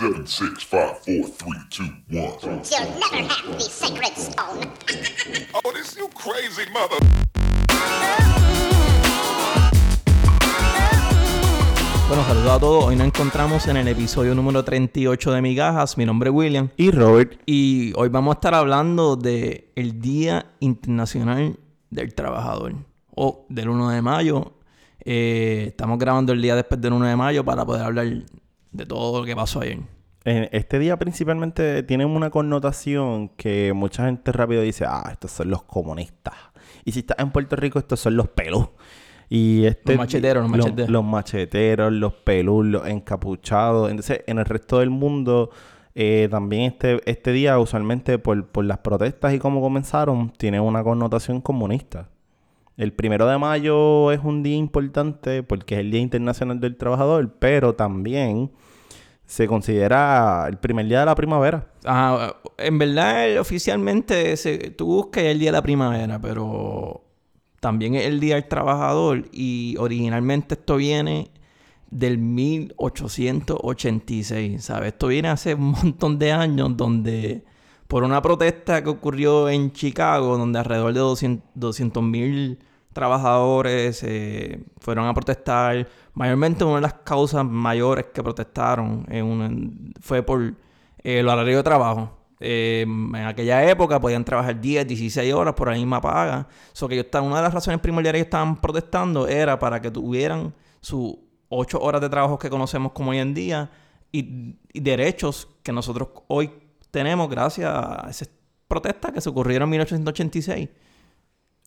Seven, six, five, four, three, two, one. You'll never have the sacred stone. Oh, this you crazy mother. Bueno, saludos a todos. Hoy nos encontramos en el episodio número 38 de Migajas. Mi nombre es William. Y Robert, Y hoy vamos a estar hablando de el Día Internacional del Trabajador. O del 1 de mayo. Eh, estamos grabando el día después del 1 de mayo para poder hablar de todo lo que pasó ayer. en este día principalmente tiene una connotación que mucha gente rápido dice, ah, estos son los comunistas. Y si estás en Puerto Rico, estos son los pelus. Y este, Los macheteros, los macheteros. Los, macheteros, los pelus, los encapuchados. Entonces, en el resto del mundo, eh, también este, este día, usualmente por, por las protestas y cómo comenzaron, tiene una connotación comunista. El primero de mayo es un día importante porque es el Día Internacional del Trabajador, pero también se considera el primer día de la primavera. Ah, en verdad, oficialmente se, tú buscas el día de la primavera, pero también es el día del trabajador y originalmente esto viene del 1886, ¿sabes? Esto viene hace un montón de años donde por una protesta que ocurrió en Chicago, donde alrededor de 200 mil trabajadores eh, fueron a protestar. Mayormente una de las causas mayores que protestaron fue por eh, el horario de trabajo. Eh, en aquella época podían trabajar 10, 16 horas por la misma paga. So que ellos estaban- una de las razones primordiales que estaban protestando era para que tuvieran sus 8 horas de trabajo que conocemos como hoy en día y, y derechos que nosotros hoy tenemos gracias a esas protestas que se ocurrieron en 1886.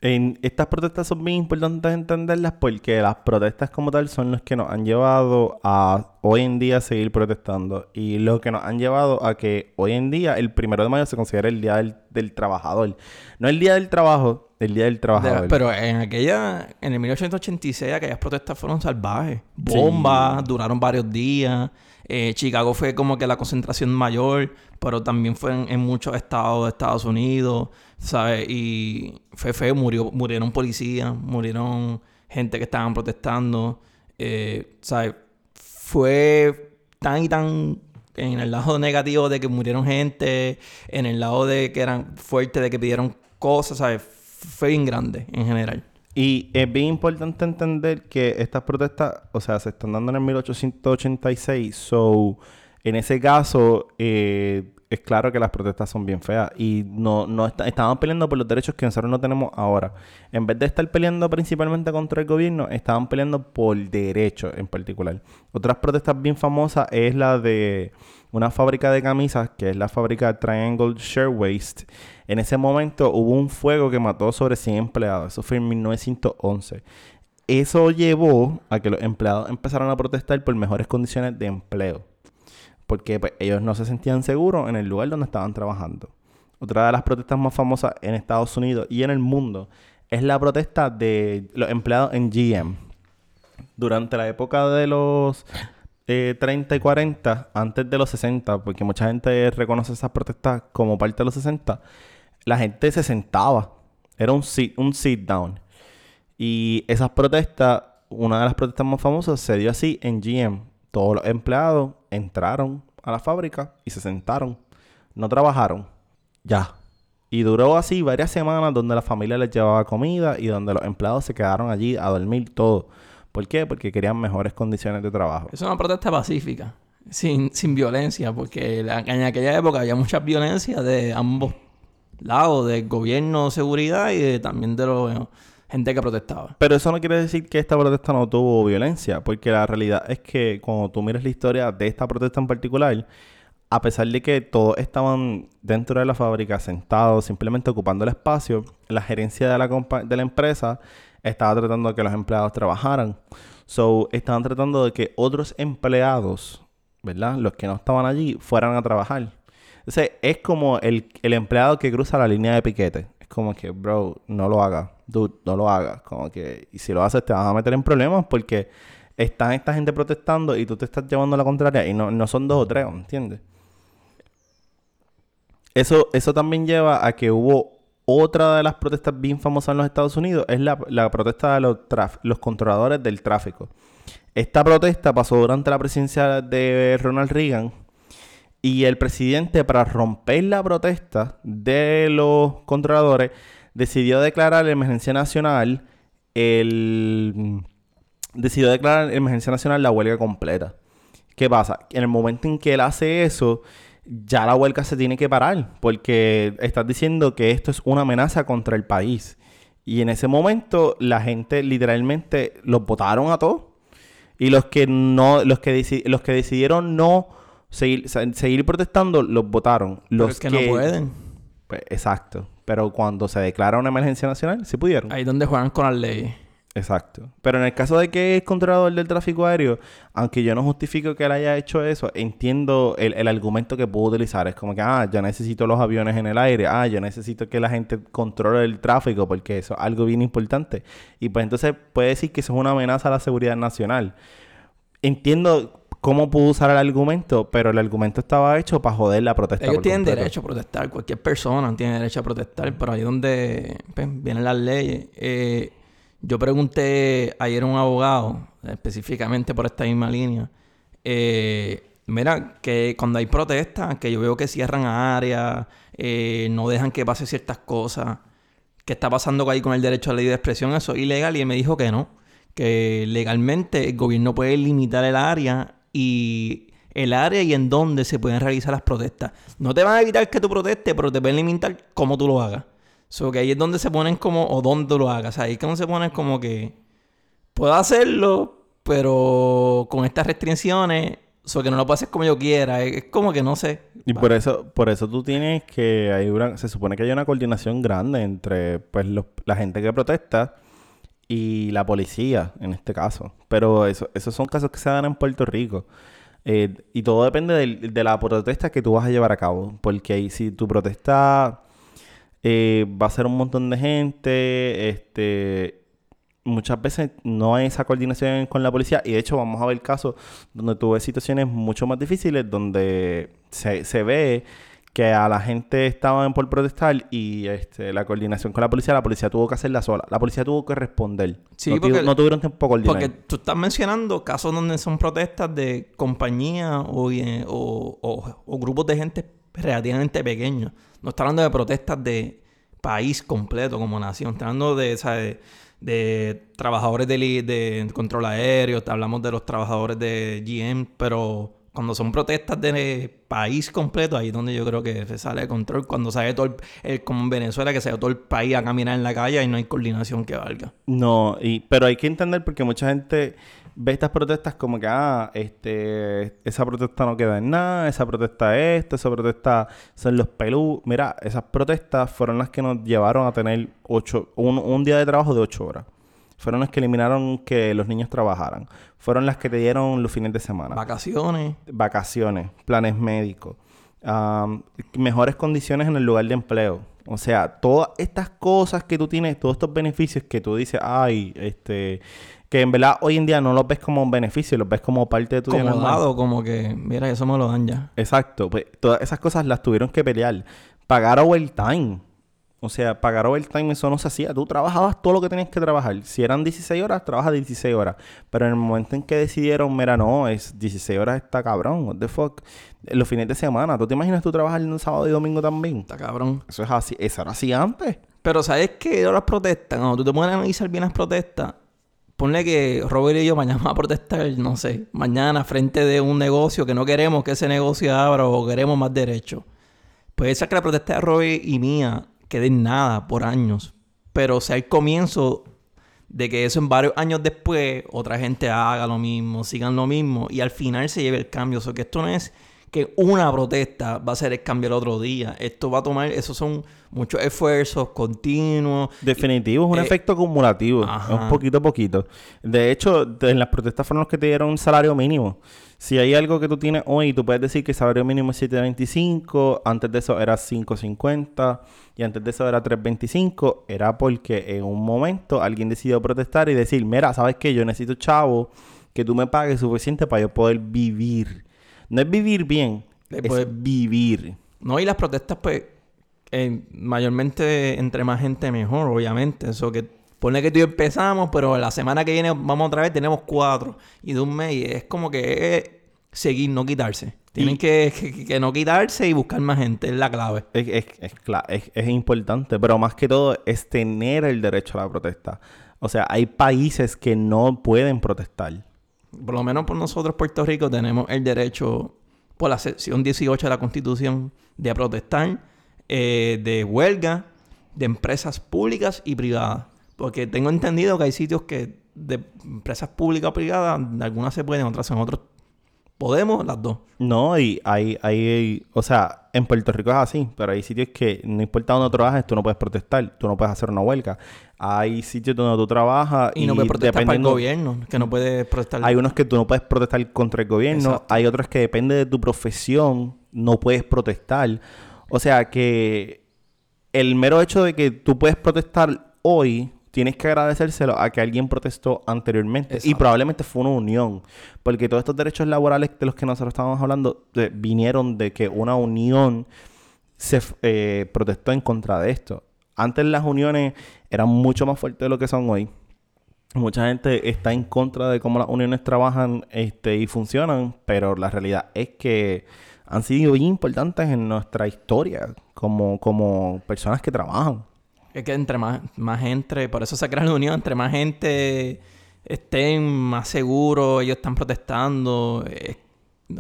En estas protestas son bien importantes entenderlas porque las protestas como tal son los que nos han llevado a hoy en día seguir protestando y lo que nos han llevado a que hoy en día el primero de mayo se considere el día del, del trabajador. No el día del trabajo, el día del trabajador. De- pero en aquella, en el 1886, aquellas protestas fueron salvajes. Bombas, duraron varios días. Eh, Chicago fue como que la concentración mayor, pero también fue en, muchos estados de Estados Unidos, ¿sabes? Y fue feo, murió, murieron policías, murieron gente que estaban protestando, eh, ¿sabes? Fue tan y tan en el lado negativo de que murieron gente, en el lado de que eran fuertes, de que pidieron cosas, ¿sabes? Fue bien grande en general. Y es bien importante entender que estas protestas, o sea, se están dando en el 1886. So, en ese caso, eh, es claro que las protestas son bien feas. Y no, no estaban peleando por los derechos que nosotros no tenemos ahora. En vez de estar peleando principalmente contra el gobierno, estaban peleando por derechos en particular. Otras protestas bien famosas es la de una fábrica de camisas, que es la fábrica Triangle Shirtwaist. En ese momento hubo un fuego que mató sobre 100 empleados. Eso fue en 1911. Eso llevó a que los empleados empezaron a protestar por mejores condiciones de empleo. Porque pues, ellos no se sentían seguros en el lugar donde estaban trabajando. Otra de las protestas más famosas en Estados Unidos y en el mundo es la protesta de los empleados en GM. Durante la época de los eh, 30 y 40, antes de los 60, porque mucha gente reconoce esas protestas como parte de los 60, la gente se sentaba. Era un sit, un sit down. Y esas protestas, una de las protestas más famosas, se dio así en GM. Todos los empleados entraron a la fábrica y se sentaron. No trabajaron. Ya. Y duró así varias semanas donde la familia les llevaba comida y donde los empleados se quedaron allí a dormir todo. ¿Por qué? Porque querían mejores condiciones de trabajo. Es una protesta pacífica, sin, sin violencia, porque en aquella época había mucha violencia de ambos lados, del gobierno, seguridad y de- también de la gente que protestaba. Pero eso no quiere decir que esta protesta no tuvo violencia, porque la realidad es que cuando tú miras la historia de esta protesta en particular, a pesar de que todos estaban dentro de la fábrica sentados, simplemente ocupando el espacio, la gerencia de la, empresa estaba tratando de que los empleados trabajaran. So, estaban tratando de que otros empleados, ¿verdad? Los que no estaban allí, fueran a trabajar. Entonces, es como el, el empleado que cruza la línea de piquete. Como que, bro, no lo hagas. Dude, no lo hagas. Como que, y si lo haces, te vas a meter en problemas porque están esta gente protestando y tú te estás llevando la contraria y no, no son dos o tres, ¿entiendes? Eso, eso también lleva a que hubo otra de las protestas bien famosas en los Estados Unidos, es la, la protesta de los, los controladores del tráfico. Esta protesta pasó durante la presidencia de Ronald Reagan Y el presidente, para romper la protesta de los controladores, decidió declarar emergencia nacional el... Decidió declarar emergencia nacional la huelga completa. ¿Qué pasa? En el momento en que él hace eso, ya la huelga se tiene que parar, porque estás diciendo que esto es una amenaza contra el país. Y en ese momento la gente literalmente los votaron a todos. Y los que no, los que, los que decidieron no seguir, se- seguir protestando, los votaron. Pero Los es que, no pueden. Pues, exacto. Pero cuando se declara una emergencia nacional, sí pudieron. Ahí es donde juegan con las leyes. Exacto. Pero en el caso de que es controlador del tráfico aéreo, aunque yo no justifico que él haya hecho eso, entiendo el, el argumento que pudo utilizar. Es como que, ah, yo necesito los aviones en el aire. Ah, yo necesito que la gente controle el tráfico porque eso es algo bien importante. Y pues entonces puede decir que eso es una amenaza a la seguridad nacional. Entiendo cómo pudo usar el argumento, pero el argumento estaba hecho para joder la protesta. Ellos por tienen completo. derecho a protestar. Cualquier persona tiene derecho a protestar. Pero ahí es donde pues, vienen las leyes. Eh, yo pregunté ayer a un abogado, específicamente por esta misma línea. eh, mira, que cuando hay protestas, que yo veo que cierran áreas, eh, no dejan que pase ciertas cosas. ¿Qué está pasando ahí con el derecho a la libre expresión? Eso es ilegal. Y él me dijo que no. Que legalmente el gobierno puede limitar el área y el área y en dónde se pueden realizar las protestas. No te van a evitar que tú protestes, pero te pueden limitar cómo tú lo hagas. So que ahí es donde se ponen como, o dónde lo hagas. Ahí es no se ponen como que puedo hacerlo, pero con estas restricciones, so que no lo puedo hacer como yo quiera. Es, como que no sé. Y por eso, por eso tú tienes que hay una, se supone que hay una coordinación grande entre pues los- la gente que protesta y la policía, en este caso. Pero eso, esos son casos que se dan en Puerto Rico. Eh, y todo depende del- de la protesta que tú vas a llevar a cabo. Porque ahí, si tu protesta eh, va a ser un montón de gente, este muchas veces no hay esa coordinación con la policía y de hecho vamos a ver casos donde tú ves situaciones mucho más difíciles donde se, se ve que a la gente estaban por protestar y este, la coordinación con la policía, la policía tuvo que hacerla sola. La policía tuvo que responder. Sí, no, porque- no tuvieron tiempo coordinar. Porque tú estás mencionando casos donde son protestas de compañías o, eh, o- o- o grupos de gente relativamente pequeños. No está hablando de protestas de país completo como nación. Está hablando de, ¿sabes? de trabajadores de, de control aéreo. Hablamos de los trabajadores de GM. Pero cuando son protestas de país completo, ahí es donde yo creo que se sale de control. Cuando sale todo el, el- como en Venezuela, que sale todo el país a caminar en la calle y no hay coordinación que valga. No, y, pero hay que entender porque mucha gente ve estas protestas como que, ah, este, esa protesta no queda en nada, esa protesta es esto, esa protesta son los pelú. Mira, esas protestas fueron las que nos llevaron a tener ocho, un, un día de trabajo de ocho horas. Fueron las que eliminaron que los niños trabajaran. Fueron las que te dieron los fines de semana Vacaciones. vacaciones, planes médicos, am, mejores condiciones en el lugar de empleo. O sea, todas estas cosas que tú tienes, todos estos beneficios que tú dices, ay, este, que en verdad hoy en día no los ves como un beneficio, los ves como parte de tu día como normal. dado, como que, mira, eso me lo dan ya. Exacto, pues todas esas cosas las tuvieron que pelear. Pagar overtime. O sea, pagar overtime eso no se hacía. Tú trabajabas todo lo que tenías que trabajar. Si eran 16 horas, trabajas 16 horas. Pero en el momento en que decidieron, mira, no, es 16 horas está cabrón. What the fuck. Los fines de semana. ¿Tú te imaginas tú trabajando sábado y domingo también? Está cabrón. Eso es así. Eso era así antes. Pero ¿sabes qué? Ahora las protestas, cuando tú te pones a analizar bien las protestas, ponle que Robert y yo mañana vamos a protestar, no sé, mañana frente de un negocio que no queremos que ese negocio abra o queremos más derechos. Puede ser que la protesta de Robert y mía quede en nada por años, pero sea el comienzo de que eso en varios años después otra gente haga lo mismo, sigan lo mismo y al final se lleve el cambio. O sea, que esto no es que una protesta va a ser el cambio el otro día. Esto va a tomar, esos son muchos esfuerzos continuos. Definitivo, es un Eh, efecto acumulativo. ajá. Es un poquito a poquito. De hecho, en las protestas fueron los que te dieron un salario mínimo. Si hay algo que tú tienes hoy, tú puedes decir que el salario mínimo es 7.25, antes de eso era 5.50 y antes de eso era 3.25, era porque en un momento alguien decidió protestar y decir, mira, ¿sabes qué? Yo necesito chavo que tú me pagues suficiente para yo poder vivir. No es vivir bien, Eh, es pues- vivir. No, y las protestas, pues, eh, mayormente entre más gente mejor, obviamente. Eso que pone que tú y yo empezamos, pero la semana que viene vamos otra vez, tenemos cuatro. Y de un mes, y es como que es seguir, no quitarse. Tienen que, que- que no quitarse y buscar más gente, es la clave. Es, es, es, es- es importante, pero más que todo es tener el derecho a la protesta. O sea, hay países que no pueden protestar. Por lo menos por nosotros, Puerto Rico, tenemos el derecho, por la sección 18 de la Constitución, de protestar, eh, de huelga, de empresas públicas y privadas. Porque tengo entendido que hay sitios que de empresas públicas o privadas, algunas se pueden, otras en otros podemos, las dos. No, y hay, hay, o sea, en Puerto Rico es así, pero hay sitios que no importa dónde trabajes, tú no puedes protestar, tú no puedes hacer una huelga. Hay sitios donde tú trabajas Y, no puedes protestar para el dependiendo- gobierno, que no puedes protestar. Hay unos que tú no puedes protestar contra el gobierno, Exacto. hay otros que depende de tu profesión, no puedes protestar. O sea que el mero hecho de que tú puedes protestar hoy, tienes que agradecérselo a que alguien protestó anteriormente. Y probablemente fue una unión. Porque todos estos derechos laborales de los que nosotros estábamos hablando eh, vinieron de que una unión se eh, protestó en contra de esto. Antes las uniones eran mucho más fuertes de lo que son hoy. Mucha gente está en contra de cómo las uniones trabajan este, y funcionan, pero la realidad es que han sido bien importantes en nuestra historia como, como personas que trabajan. Es que entre más, más gente, por eso se crea la unión, entre más gente estén más seguros, ellos están protestando. es-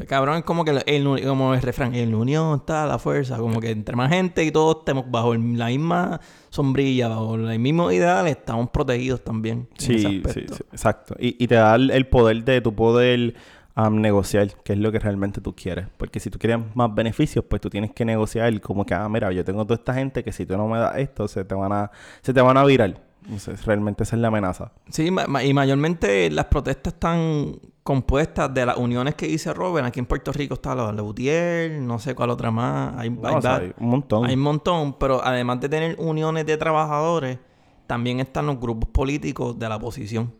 cabrón, es como que el, como el refrán, en la unión está la fuerza, como que entre más gente y todos estemos bajo el- la misma sombrilla, bajo los mismos ideales, estamos protegidos también. en ese Sí, sí, sí, exacto. Y, y te da el, el poder de tu poder am, negociar, que es lo que realmente tú quieres. Porque si tú quieres más beneficios, pues tú tienes que negociar como que, ah, mira, yo tengo toda esta gente que si tú no me das esto, se te van a, se te van a virar. Entonces, realmente esa es la amenaza. Sí, ma- y mayormente las protestas están compuestas de las uniones que dice Robert. Aquí en Puerto Rico está la Leutier, no sé cuál otra más. Hay, No, hay o sea, va- hay un montón. Hay un montón, pero además de tener uniones de trabajadores, también están los grupos políticos de la oposición.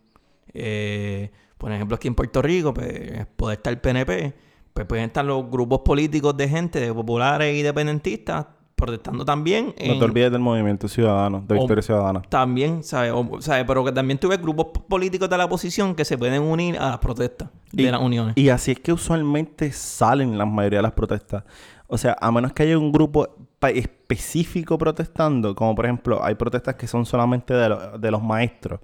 Eh, por ejemplo, aquí en Puerto Rico, pues, puede estar el PNP, pues pueden estar los grupos políticos de gente, de populares y independentistas, protestando también. No te olvides del movimiento ciudadano, de O- Victoria Ciudadana. También, ¿sabes? O- ¿sabes? Pero que también tuve grupos políticos de la oposición que se pueden unir a las protestas de Y- las uniones. Y así es que usualmente salen la mayoría de las protestas. O sea, a menos que haya un grupo específico protestando, como por ejemplo, hay protestas que son solamente de, lo- de los maestros.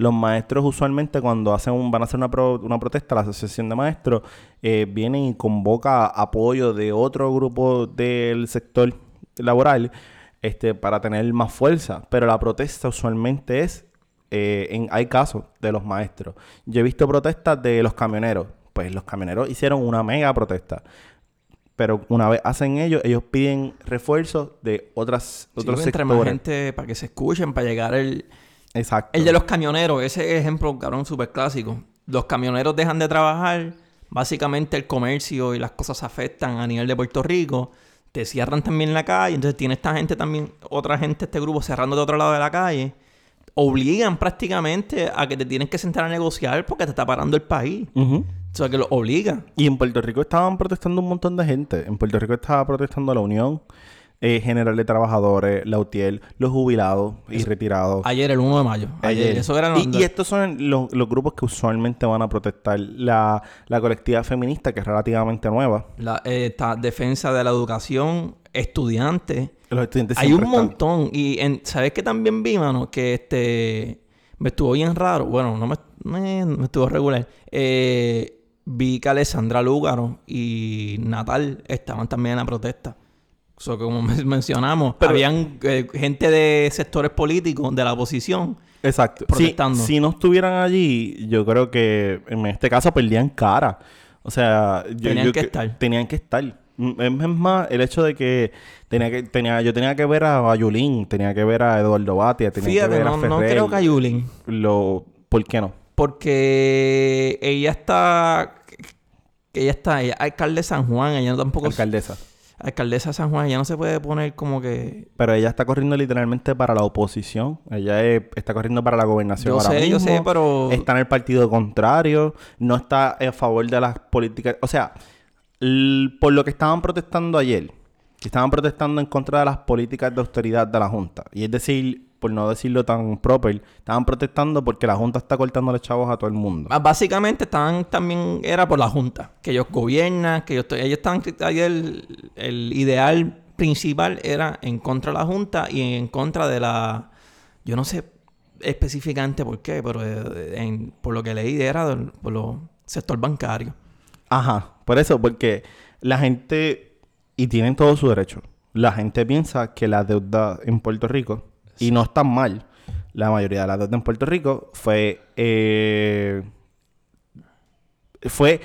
Los maestros usualmente cuando hacen un- van a hacer una, pro- una protesta, la asociación de maestros eh, viene y convoca apoyo de otro grupo del sector laboral este, para tener más fuerza. Pero la protesta usualmente es eh, en, hay casos de los maestros. Yo he visto protestas de los camioneros. Pues los camioneros hicieron una mega protesta. Pero una vez hacen ellos, ellos piden refuerzos de otras, Sí, otros entre más sectores. gente, para que se escuchen, para llegar el, Exacto. El de los camioneros, ese ejemplo, cabrón, súper clásico. Los camioneros dejan de trabajar, básicamente el comercio y las cosas se afectan a nivel de Puerto Rico. Te cierran también la calle, entonces tiene esta gente también, otra gente, este grupo cerrando de otro lado de la calle. Obligan prácticamente a que te tienes que sentar a negociar porque te está parando el país. O sea, que lo obliga. Y en Puerto Rico estaban protestando un montón de gente. En Puerto Rico estaba protestando la Unión eh, General de Trabajadores, la UTIEL, los jubilados y retirados. Ayer, el 1 de mayo. Ayer. Eso era y, y estos son los, los grupos que usualmente van a protestar. La, la colectiva feminista, que es relativamente nueva. la eh, esta defensa de la educación, estudiantes. Los estudiantes Hay un están- montón. Y en, ¿sabes qué también vi, mano? Que este... Me estuvo bien raro. Bueno, no me, me, me estuvo regular. Eh, vi que Alessandra Lúgaro y Natal estaban también en la protesta. O sea, que como men- mencionamos, Pero- habían eh, gente de sectores políticos de la oposición. Exacto. Protestando. si no estuvieran allí, yo creo que en este caso perdían cara. O sea, yo- Tenían yo que estar. Tenían que estar. Mm, Es más, el hecho de que tenía que tenía yo tenía que ver a Yulín, tenía que ver a Eduardo Batia, tenía que Fíjate, ver a no, no Ferrer. creo que a Yulín. Lo, ¿Por qué no? Porque ella está... Ella está... Ella alcalde de San Juan. Ella tampoco... Alcaldesa. Alcaldesa de San Juan. Ella no se puede poner como que... Pero ella está corriendo literalmente para la oposición. Ella es- está corriendo para la gobernación Yo ahora sé, yo sé, pero- Está en el partido contrario. No está a favor de las políticas... O sea, por lo que estaban protestando ayer, que estaban protestando en contra de las políticas de austeridad de la Junta. Y es decir, por no decirlo tan proper, estaban protestando porque la Junta está cortando los chavos a todo el mundo. Ah, Básicamente estaban también, era por la Junta, que ellos gobiernan, que ellos, ellos estaban, ahí el, el ideal principal era en contra de la Junta y en contra de la, yo no sé específicamente por qué, pero eh, en- por lo que leí era del- por los sector bancario. Ajá, por eso, porque la gente, y tienen todo su derecho, la gente piensa que la deuda en Puerto Rico, y no está mal, la mayoría de la deuda en Puerto Rico fue, eh, fue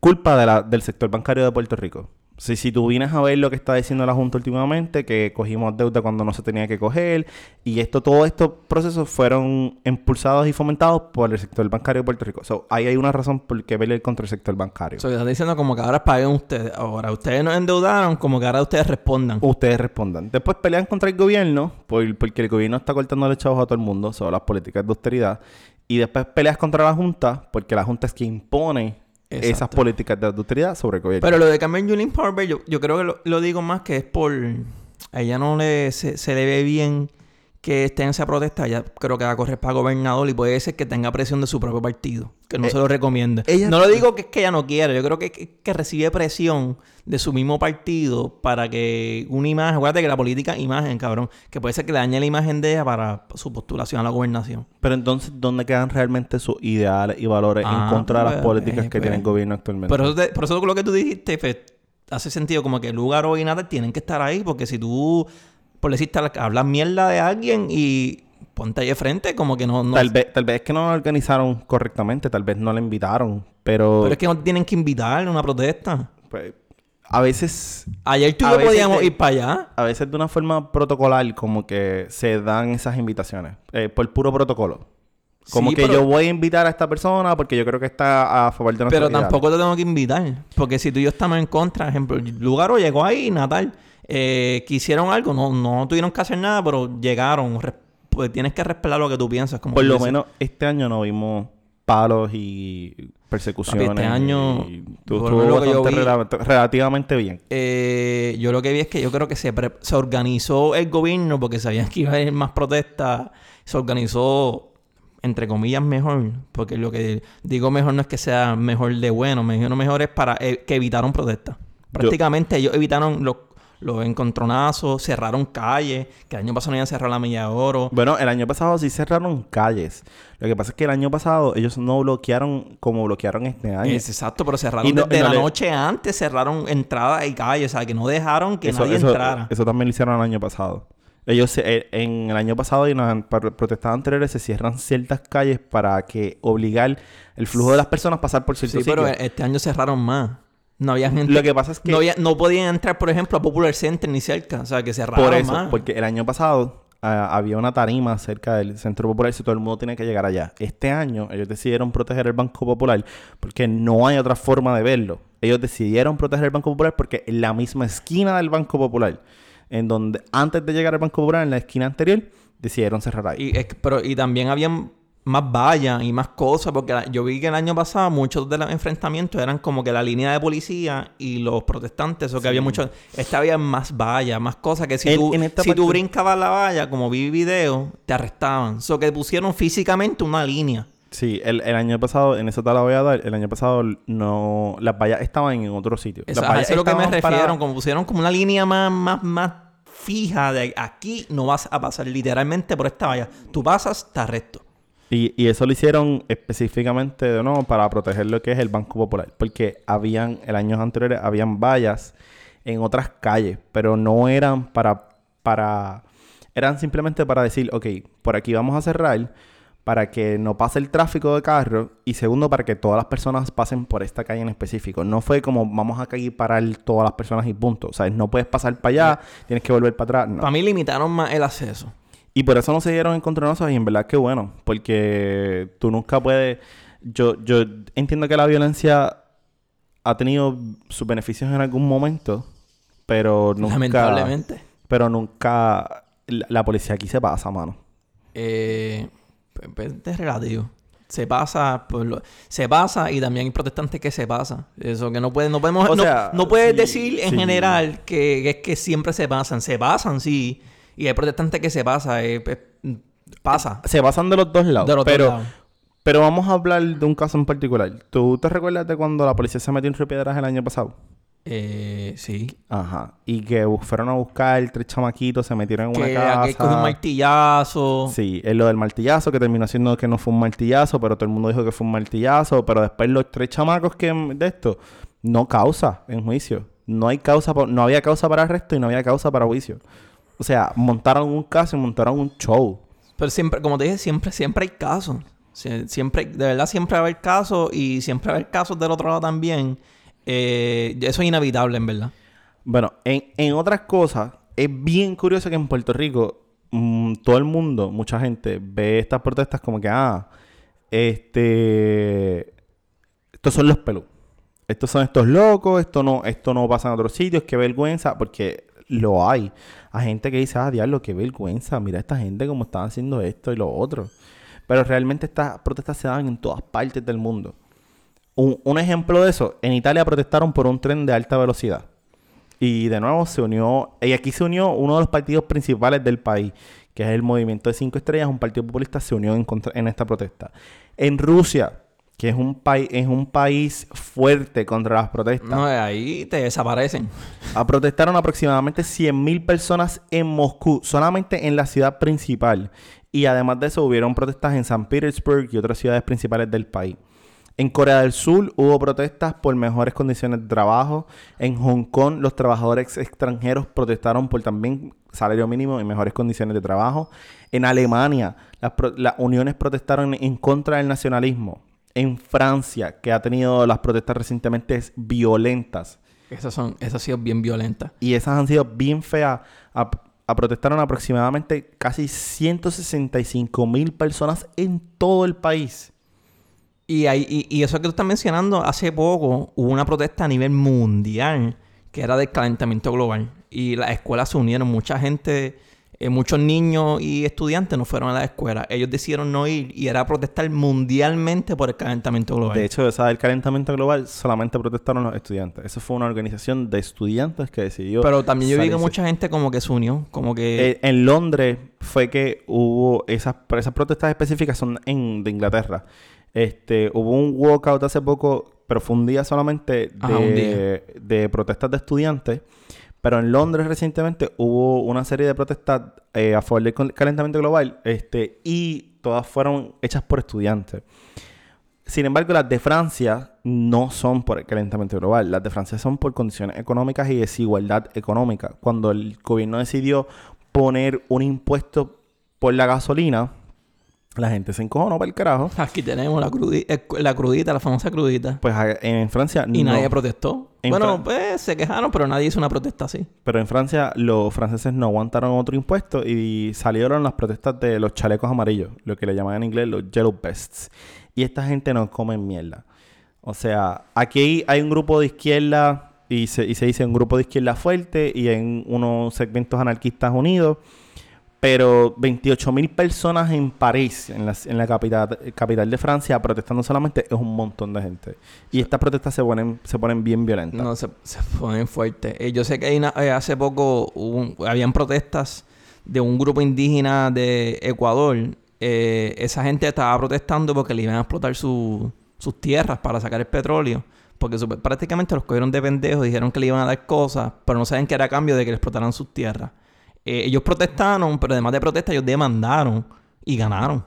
culpa de la- del sector bancario de Puerto Rico. Si, si tú vienes a ver lo que está diciendo la Junta últimamente, que cogimos deuda cuando no se tenía que coger, y esto, todos estos procesos fueron impulsados y fomentados por el sector bancario de Puerto Rico. So, ahí hay una razón por qué pelear contra el sector bancario. O sea, están diciendo como que ahora paguen ustedes. Ahora ustedes nos endeudaron, como que ahora ustedes respondan. Ustedes respondan. Después pelean contra el gobierno, por- porque el gobierno está cortando los chavos a todo el mundo, sobre las políticas de austeridad. Y después peleas contra la Junta, porque la Junta es quien impone esas políticas de austeridad sobre el gobierno. Pero lo de Carmen Yulín Power, yo, yo creo que lo, lo digo más que es por... A ella no le, se, se le ve bien que esté en esa protesta. Ella creo que va a correr para gobernador y puede ser que tenga presión de su propio partido. Que no Eh, se lo recomiende. ella- No lo digo que es que ella no quiere. Yo creo que, que, que recibe presión de su mismo partido para que una imagen... Acuérdate que la política imagen, cabrón. Que puede ser que le dañe la imagen de ella para su postulación a la gobernación. Pero entonces, ¿dónde quedan realmente sus ideales y valores Ah, en contra de las pues, políticas eh, que pues. tiene el gobierno actualmente? Por eso, te- por eso lo que tú dijiste, pues, hace sentido como que lugar y nada tienen que estar ahí, porque si tú, por decirte, hablas mierda de alguien y ponte ahí de frente, como que no... no Tal vez, tal vez es que no lo organizaron correctamente, tal vez no la invitaron, pero, pero es que no tienen que invitarle a una protesta. pues, a veces Ayer tú y yo podíamos ir para allá. a veces de una forma protocolar como que se dan esas invitaciones eh, por puro protocolo. Como Sí, que pero- yo voy a invitar a esta persona porque yo creo que está a favor de nuestro Pero tampoco te tengo que invitar. Porque si tú y yo estamos en contra, ejemplo, Lugaro llegó ahí, Natal, eh, quisieron algo, no, no tuvieron que hacer nada, pero llegaron. Pues tienes que respetar lo que tú piensas. Como Por lo dices. menos este año no vimos palos y persecuciones. Papi, este año, y lo que yo vi- relativamente bien. Eh, yo lo que vi es que yo creo que se, pre- se organizó el gobierno porque sabían que iba a haber más protestas. Se organizó, entre comillas, mejor. Porque lo que digo mejor no es que sea mejor de bueno. Mejor, mejor es para eh, que evitaron protestas. Prácticamente ellos evitaron los, los encontronazos, cerraron calles. Que el año pasado no iban a cerrar la milla de oro. Bueno, el año pasado sí cerraron calles. Lo que pasa es que el año pasado ellos no bloquearon como bloquearon este año. Es exacto, pero cerraron Y no- desde no la le- noche antes, cerraron entradas y calles. O sea, que no dejaron que eso, nadie eso- entrara. eso también lo hicieron el año pasado. Ellos eh, en el año pasado y en las protestas anteriores se cierran ciertas calles para que obligar el flujo de las personas a pasar por ciertos Sí, pero sitios. este año cerraron más. No había gente. Lo que pasa es que no, había- no podían entrar, por ejemplo, a Popular Center ni cerca. O sea, que cerraron por eso, más. porque el año pasado ah, había una tarima cerca del Centro Popular y todo el mundo tiene que llegar allá. Este año ellos decidieron proteger el Banco Popular porque no hay otra forma de verlo. Ellos decidieron proteger el Banco Popular porque en la misma esquina del Banco Popular, en donde antes de llegar al Banco Popular, en la esquina anterior, decidieron cerrar ahí. Pero, y también habían más vallas y más cosas. Porque la- yo vi que el año pasado muchos de los enfrentamientos eran como que la línea de policía y los protestantes. O que había muchos. Esta había más vallas, más cosas. Que si, En- tú, en esta si tú parte- brincabas la valla, como vi video, te arrestaban. O sea, que pusieron físicamente una línea. Sí, el, el año pasado, en eso te la voy a dar, el año pasado no, las vallas estaban en otro sitio. Eso, Las ajá, vallas eso es lo que me refiero. para- Como pusieron como una línea más, más, más fija de aquí no vas a pasar literalmente por esta valla. Tú pasas, te arresto. Y, y eso lo hicieron específicamente de nuevo para proteger lo que es el Banco Popular. Porque habían, el años anteriores, habían vallas en otras calles, pero no eran para, para, eran simplemente para decir, ok, por aquí vamos a cerrar para que no pase el tráfico de carros y segundo, para que todas las personas pasen por esta calle en específico. No fue como vamos a aquí parar todas las personas y punto. O sea, no puedes pasar para allá, tienes que volver para atrás. No. Para mí limitaron más el acceso. Y por eso no se dieron encontronazos y en verdad que bueno, porque tú nunca puedes... Yo, yo entiendo que la violencia ha tenido sus beneficios en algún momento, pero nunca... Lamentablemente. Pero nunca... La, la policía aquí se pasa, mano. Eh, pues, pues, es relativo. Se pasa, por lo- se pasa y también hay protestantes que se pasan. Eso que no pueden, no podemos, O no, sea, no puedes sí, decir en sí. general que, que es que siempre se pasan. Se pasan, sí. Y hay protestantes que se pasa, eh, eh, pasa. Se pasan de los dos lados. De los dos pero, lados. pero vamos a hablar de un caso en particular. ¿Tú te recuerdas de cuando la policía se metió en Río Piedras el año pasado? Eh, sí. Ajá. Y que fueron a buscar tres chamaquitos, se metieron en una Que casa. aquel cogió un martillazo. Sí, es lo del martillazo, que terminó siendo que no fue un martillazo, pero todo el mundo dijo que fue un martillazo. Pero después los tres chamacos que de esto, no causa en juicio. No hay causa, no había causa para arresto y no había causa para juicio. O sea, montaron un caso y montaron un show. Pero siempre, como te dije, siempre, siempre hay casos. Sie- Siempre, de verdad, siempre va a haber casos y siempre va a haber casos del otro lado también. Eh, eso es inevitable, en verdad. Bueno, en, en otras cosas, es bien curioso que en Puerto Rico mm, todo el mundo, mucha gente, ve estas protestas como que, ah, este, estos son los pelú. Estos son estos locos, esto no, esto no pasa en otros sitios, qué vergüenza, porque lo hay. Hay gente que dice, ah, diablo, qué vergüenza, mira esta gente cómo están haciendo esto y lo otro. Pero realmente estas protestas se dan en todas partes del mundo. Un, un ejemplo de eso, en Italia protestaron por un tren de alta velocidad. Y de nuevo se unió, y aquí se unió uno de los partidos principales del país, que es el Movimiento de Cinco Estrellas, un partido populista, se unió en, contra- en esta protesta. En Rusia, que es un, país es un país fuerte contra las protestas, No, ahí te desaparecen. a protestaron aproximadamente 100.000 personas en Moscú, solamente en la ciudad principal. Y además de eso, hubieron protestas en San Petersburg y otras ciudades principales del país. En Corea del Sur hubo protestas por mejores condiciones de trabajo. En Hong Kong los trabajadores extranjeros protestaron por también salario mínimo y mejores condiciones de trabajo. En Alemania las, pro- las uniones protestaron en contra del nacionalismo. En Francia, que ha tenido las protestas recientemente violentas, Esas son, esas han sido bien violentas. y esas han sido bien feas. A, a- protestaron aproximadamente casi 165 mil personas en todo el país. Y, hay, y, y eso que tú estás mencionando, hace poco hubo una protesta a nivel mundial que era del calentamiento global. Y las escuelas se unieron, mucha gente, eh, muchos niños y estudiantes no fueron a la escuela. Ellos decidieron no ir y era protestar mundialmente por el calentamiento global. De hecho, esa del calentamiento global solamente protestaron los estudiantes. Eso fue una organización de estudiantes que decidió. Pero también yo vi que mucha gente como que se unió, como que... Eh, en Londres fue que hubo esas, esas protestas específicas son en, de Inglaterra. Este, hubo un walkout hace poco, pero fue un día solamente Ajá, un de, de protestas de estudiantes. Pero en Londres recientemente hubo una serie de protestas eh, a favor del cal- calentamiento global este, y todas fueron hechas por estudiantes. Sin embargo, las de Francia no son por el calentamiento global. Las de Francia son por condiciones económicas y desigualdad económica. Cuando el gobierno decidió poner un impuesto por la gasolina, la gente se encojonó para el carajo. Aquí tenemos la, eh, la crudita, la famosa crudita. Pues a- en Francia Y no. nadie protestó. En bueno, pues se quejaron, pero nadie hizo una protesta así. Pero en Francia los franceses no aguantaron otro impuesto y salieron las protestas de los chalecos amarillos, lo que le llaman en inglés los yellow vests. Y esta gente no come mierda. O sea, aquí hay un grupo de izquierda y se, y se dice un grupo de izquierda fuerte y en unos segmentos anarquistas unidos. Pero 28 mil personas en París, en la, en la capital, capital de Francia, protestando solamente es un montón de gente. Y estas protestas se ponen, se ponen bien violentas. No, se, se ponen fuertes. Eh, yo sé que hay una- eh, hace poco un- habían protestas de un grupo indígena de Ecuador. Eh, esa gente estaba protestando porque le iban a explotar su- sus tierras para sacar el petróleo. Porque super- prácticamente los cogieron de pendejos, dijeron que le iban a dar cosas, pero no saben que era a cambio de que le explotaran sus tierras. Eh, ellos protestaron, pero además de protestar, ellos demandaron y ganaron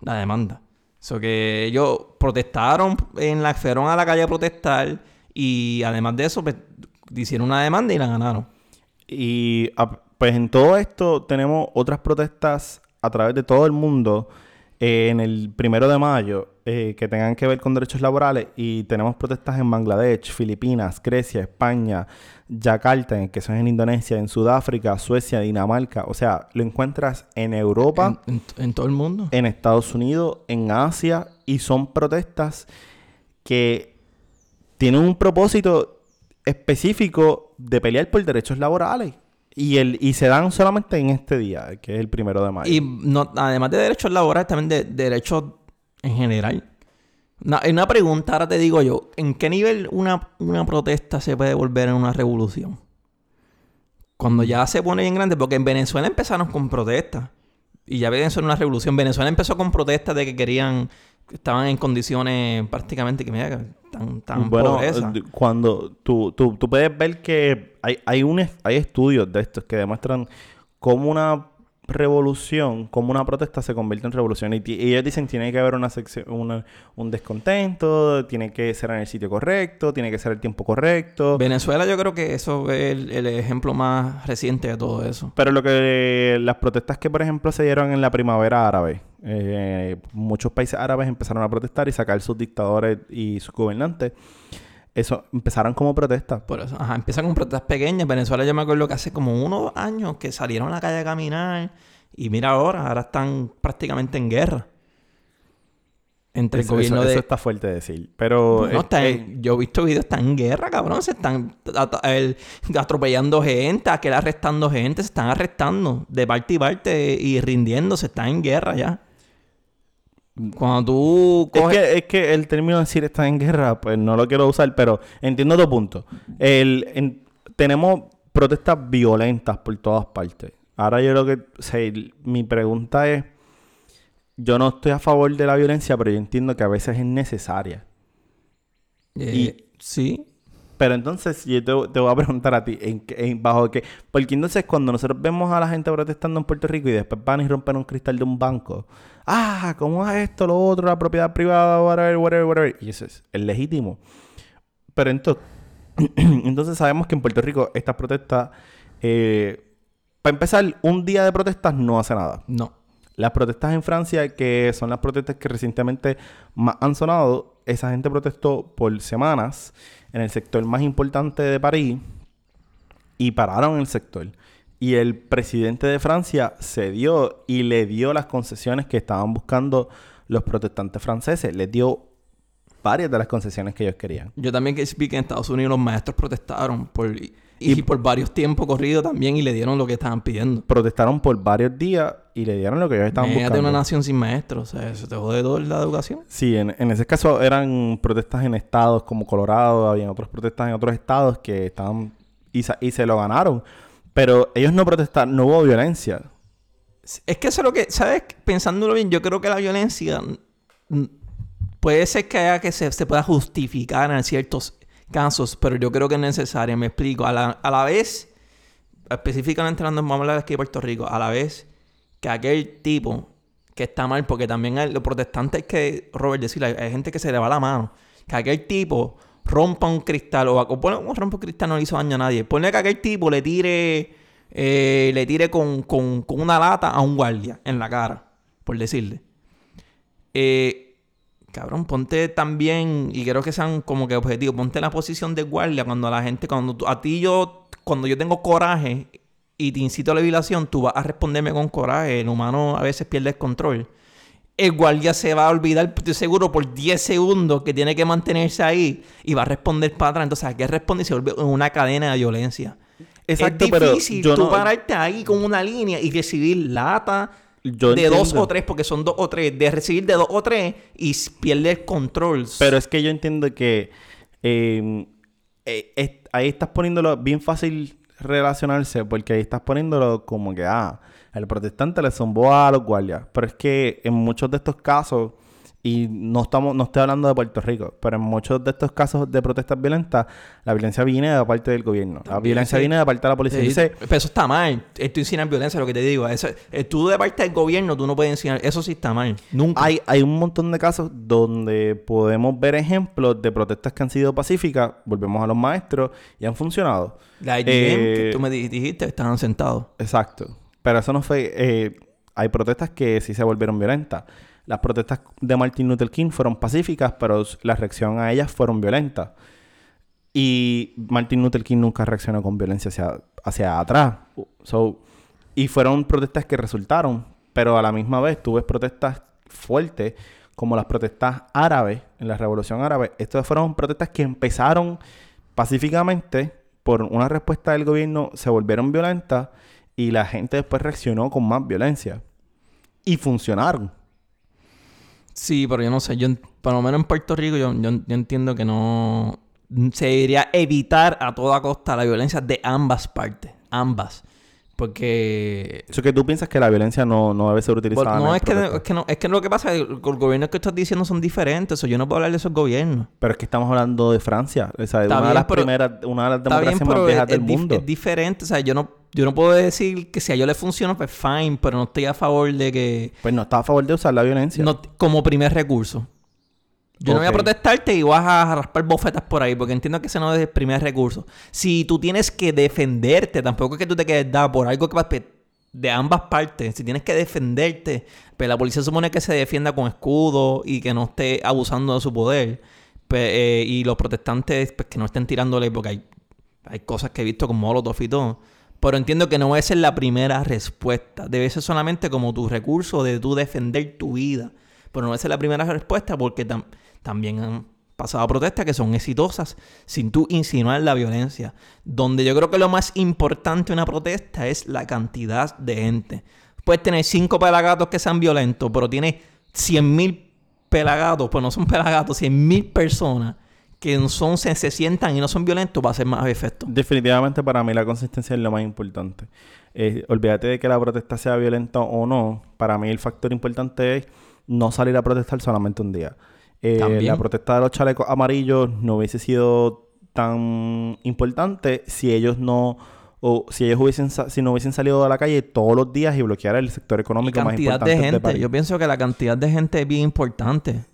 la demanda. So que ellos protestaron, en la, fueron a la calle a protestar y además de eso, pues, hicieron una demanda y la ganaron. Y a- pues en todo esto tenemos otras protestas a través de todo el mundo eh, en el primero de mayo eh, que tengan que ver con derechos laborales y tenemos protestas en Bangladesh, Filipinas, Grecia, España, Yakarta, que son en Indonesia, en Sudáfrica, Suecia, Dinamarca. O sea, lo encuentras en Europa, En, en- en todo el mundo. en Estados Unidos, en Asia y son protestas que tienen un propósito específico de pelear por derechos laborales. Y, el, y se dan solamente en este día, que es el primero de mayo. Y no, además de derechos laborales, también de, de derechos en general. Una, una pregunta, ahora te digo yo, ¿en qué nivel una, una protesta se puede volver en una revolución? Cuando ya se pone bien grande, porque en Venezuela empezaron con protestas. Y ya ven eso en una revolución. Venezuela empezó con protestas de que querían, estaban en condiciones prácticamente que mira, que tan, tan Bueno, pobreza. eh, cuando tú, tú, tú puedes ver que hay, hay, un, hay estudios de estos que demuestran cómo una revolución, cómo una protesta se convierte en revolución. Y, y ellos dicen tiene que haber una sección, una- un descontento, tiene que ser en el sitio correcto, tiene que ser el tiempo correcto. Venezuela yo creo que eso es el, el ejemplo más reciente de todo eso. Pero lo que las protestas que, por ejemplo, se dieron en la primavera árabe, eh, muchos países árabes empezaron a protestar y sacar sus dictadores y sus gobernantes. Eso empezaron como protestas. Por eso, ajá, empiezan con protestas pequeñas. Venezuela yo me acuerdo que hace como unos años que salieron a la calle a caminar. Y mira ahora, ahora están prácticamente en guerra. Entre el Eso, gobierno eso- de... eso está fuerte de decir. Pero Bueno, eh, está eh, en- yo he visto videos, están en guerra, cabrón. Se están el- atropellando gente, aquel arrestando gente, se están arrestando de parte y parte y rindiéndose, están en guerra ya. Cuando tú es, coges... que, es que el término decir está en guerra, pues no lo quiero usar, pero entiendo tu punto. El, en- tenemos protestas violentas por todas partes. Ahora yo lo que... o sea, mi pregunta es... Yo no estoy a favor de la violencia, pero yo entiendo que a veces es necesaria. eh, y- sí, Pero entonces yo te, voy a preguntar a ti, ¿en, en- ¿bajo qué? Porque entonces cuando nosotros vemos a la gente protestando en Puerto Rico y después van y rompen un cristal de un banco, ah, ¿cómo es esto, lo otro, la propiedad privada, whatever, whatever, whatever? Y eso es, es legítimo. Pero entonces, entonces sabemos que en Puerto Rico estas protestas, eh, para empezar, un día de protestas no hace nada. no. Las protestas en Francia, que son las protestas que recientemente más han sonado, esa gente protestó por semanas en el sector más importante de París y pararon el sector. Y el presidente de Francia cedió y le dio las concesiones que estaban buscando los protestantes franceses. Les dio varias de las concesiones que ellos querían. Yo también vi que en Estados Unidos los maestros protestaron por, y, y por varios tiempos corridos también y le dieron lo que estaban pidiendo. Protestaron por varios días y le dieron lo que ellos estaban Imagínate buscando. una nación sin maestros, o sea, se te jode todo la educación. Sí, en, en ese caso eran protestas en estados como Colorado, habían otras protestas en otros estados que estaban y, y se lo ganaron. Pero ellos no protestaron, no hubo violencia. Es que eso es lo que, ¿sabes? Pensándolo bien, yo creo que la violencia puede ser que haya que se, se pueda justificar en ciertos casos, pero yo creo que es necesaria, me explico. A la, a la vez, específicamente hablando, vamos a hablar aquí de Puerto Rico, a la vez que aquel tipo que está mal, porque también hay, los protestantes que, Robert, decir, hay, gente que se le va la mano, que aquel tipo rompa un cristal, o, o pone un rompa cristal no le hizo daño a nadie, ponle que aquel tipo le tire, eh, le tire con, con, con una lata a un guardia en la cara, por decirle. Eh, cabrón, ponte también, y creo que sean como que objetivos, ponte en la posición de guardia cuando la gente, cuando tú- a ti yo, cuando yo tengo coraje y te incito a la violación, tú vas a responderme con coraje. El humano a veces pierde el control. El guardia se va a olvidar, estoy seguro, por 10 segundos que tiene que mantenerse ahí y va a responder para atrás. Entonces, ¿a qué responde? Y se vuelve una cadena de violencia. Exacto, es pero difícil yo tú no- pararte ahí con una línea y recibir lata Yo de dos o tres, porque son dos o tres, de recibir de dos o tres y pierde el control. Pero es que yo entiendo que eh, eh, es- ahí estás poniéndolo bien fácil relacionarse porque ahí estás poniéndolo como que, ah, el protestante le zumbó a los guardias. Pero es que en muchos de estos casos, y no estamos no estoy hablando de Puerto Rico, pero en muchos de estos casos de protestas violentas, la violencia viene de parte del gobierno. la violencia sí. viene de parte de la policía. Sí, Dice, pero eso está mal. Esto enseñar violencia, lo que te digo. Eso, eh, tú de parte del gobierno, tú no puedes enseñar. Eso sí está mal. Nunca. Hay, hay un montón de casos donde podemos ver ejemplos de protestas que han sido pacíficas, volvemos a los maestros, y han funcionado. La IGM, Eh, que tú me di- dijiste, estaban sentados. Exacto. Pero eso no fue... eh, hay protestas que sí se volvieron violentas. Las protestas de Martin Luther King fueron pacíficas, pero la reacción a ellas fueron violentas. Y Martin Luther King nunca reaccionó con violencia hacia, hacia atrás. So, y fueron protestas que resultaron, pero a la misma vez tú ves protestas fuertes, como las protestas árabes, en la Revolución Árabe. Estas fueron protestas que empezaron pacíficamente por una respuesta del gobierno, se volvieron violentas y la gente después reaccionó con más violencia. Y funcionaron. Sí, pero yo no sé. Yo, por lo menos en Puerto Rico, yo, yo, yo entiendo que no. Se debería evitar a toda costa la violencia de ambas partes. ambas. Porque Eso que tú piensas que la violencia no, no debe ser utilizada. En no, es que, es que no, es que lo que pasa es que los gobiernos que estás diciendo son diferentes. O yo no puedo hablar de esos gobiernos. Pero es que estamos hablando de Francia. O sea, Está una de las pero- primeras, una de las bien, democracias más viejas es, del es mundo. es diferente. O sea, yo no, yo no puedo decir que si a ellos les funciona, pues fine. Pero no estoy a favor de que... Pues no está a favor de usar la violencia. no- como primer recurso. Yo no voy a protestarte y vas a raspar bofetas por ahí, porque entiendo que ese no es el primer recurso. Si tú tienes que defenderte, tampoco es que tú te quedes dado por algo que va de ambas partes. Si tienes que defenderte, pues la policía supone que se defienda con escudo y que no esté abusando de su poder. Pues, eh, y los protestantes, pues que no estén tirándole, porque hay, hay cosas que he visto con molotov y todo. Pero entiendo que no va a ser la primera respuesta. Debe ser solamente como tu recurso de tú defender tu vida. Pero no va a ser la primera respuesta porque tam- también han pasado protestas que son exitosas sin tú insinuar la violencia. Donde yo creo que lo más importante de una protesta es la cantidad de gente. Puedes tener cinco pelagatos que sean violentos, pero tienes 100 mil pelagatos, pues no son pelagatos, 100 mil personas que son, se, se sientan y no son violentos, va a ser más efecto. Definitivamente para mí la consistencia es lo más importante. Eh, olvídate de que la protesta sea violenta o no. Para mí el factor importante es no salir a protestar solamente un día. Eh, la protesta de los chalecos amarillos no hubiese sido tan importante si ellos no o si ellos hubiesen si no hubiesen salido a la calle todos los días y bloquear el sector Y económico más importante de gente. país. Yo pienso que la cantidad de gente es bien importante.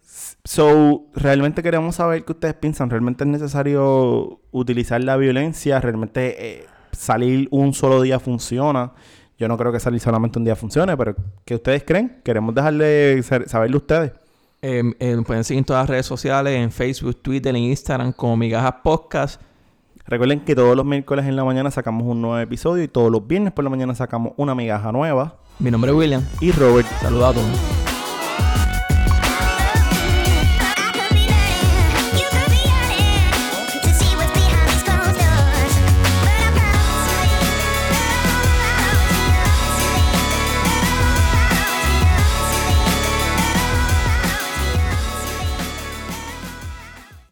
So, realmente queremos saber qué ustedes piensan. ¿Realmente es necesario utilizar la violencia? ¿Realmente eh, salir un solo día funciona? Yo no creo que salir solamente un día funcione, pero ¿qué ustedes creen? Queremos dejarle a ustedes. Eh, eh, pueden seguir en todas las redes sociales, en Facebook, Twitter, en Instagram, como Migajas Podcast. Recuerden que todos los miércoles en la mañana sacamos un nuevo episodio y todos los viernes por la mañana sacamos una migaja nueva. Mi nombre es William. Y Robert, Saludos a todos.